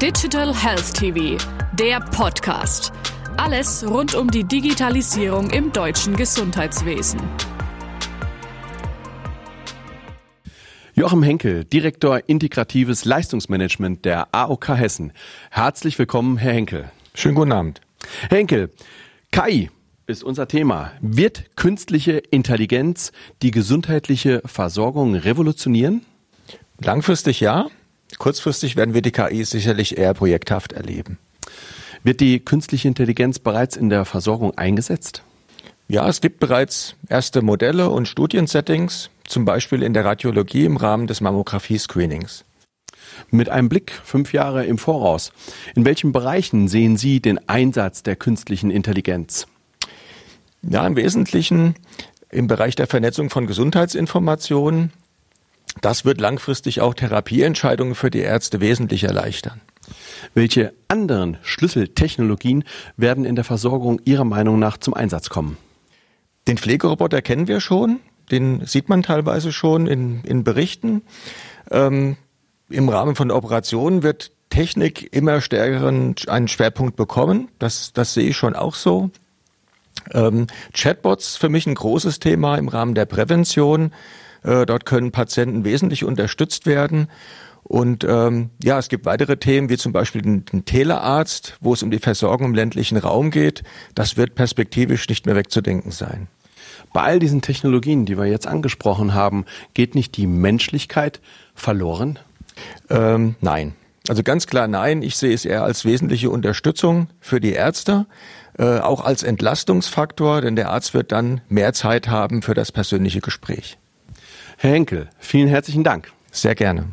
Digital Health TV, der Podcast. Alles rund um die Digitalisierung im deutschen Gesundheitswesen. Joachim Henkel, Direktor Integratives Leistungsmanagement der AOK Hessen. Herzlich willkommen, Herr Henkel. Schönen guten Abend. Herr Henkel, KI ist unser Thema. Wird künstliche Intelligenz die gesundheitliche Versorgung revolutionieren? Langfristig ja. Kurzfristig werden wir die KI sicherlich eher projekthaft erleben. Wird die künstliche Intelligenz bereits in der Versorgung eingesetzt? Ja, es gibt bereits erste Modelle und Studiensettings, zum Beispiel in der Radiologie im Rahmen des Mammographie-Screenings. Mit einem Blick fünf Jahre im Voraus. In welchen Bereichen sehen Sie den Einsatz der künstlichen Intelligenz? Ja, im Wesentlichen im Bereich der Vernetzung von Gesundheitsinformationen. Das wird langfristig auch Therapieentscheidungen für die Ärzte wesentlich erleichtern. Welche anderen Schlüsseltechnologien werden in der Versorgung Ihrer Meinung nach zum Einsatz kommen? Den Pflegeroboter kennen wir schon, den sieht man teilweise schon in, in Berichten. Ähm, Im Rahmen von Operationen wird Technik immer stärkeren einen Schwerpunkt bekommen. Das, das sehe ich schon auch so. Ähm, Chatbots für mich ein großes Thema im Rahmen der Prävention. Äh, dort können Patienten wesentlich unterstützt werden. Und ähm, ja, es gibt weitere Themen, wie zum Beispiel den, den Telearzt, wo es um die Versorgung im ländlichen Raum geht. Das wird perspektivisch nicht mehr wegzudenken sein. Bei all diesen Technologien, die wir jetzt angesprochen haben, geht nicht die Menschlichkeit verloren? Ähm, nein. Also ganz klar nein. Ich sehe es eher als wesentliche Unterstützung für die Ärzte, äh, auch als Entlastungsfaktor, denn der Arzt wird dann mehr Zeit haben für das persönliche Gespräch. Herr Henkel, vielen herzlichen Dank. Sehr gerne.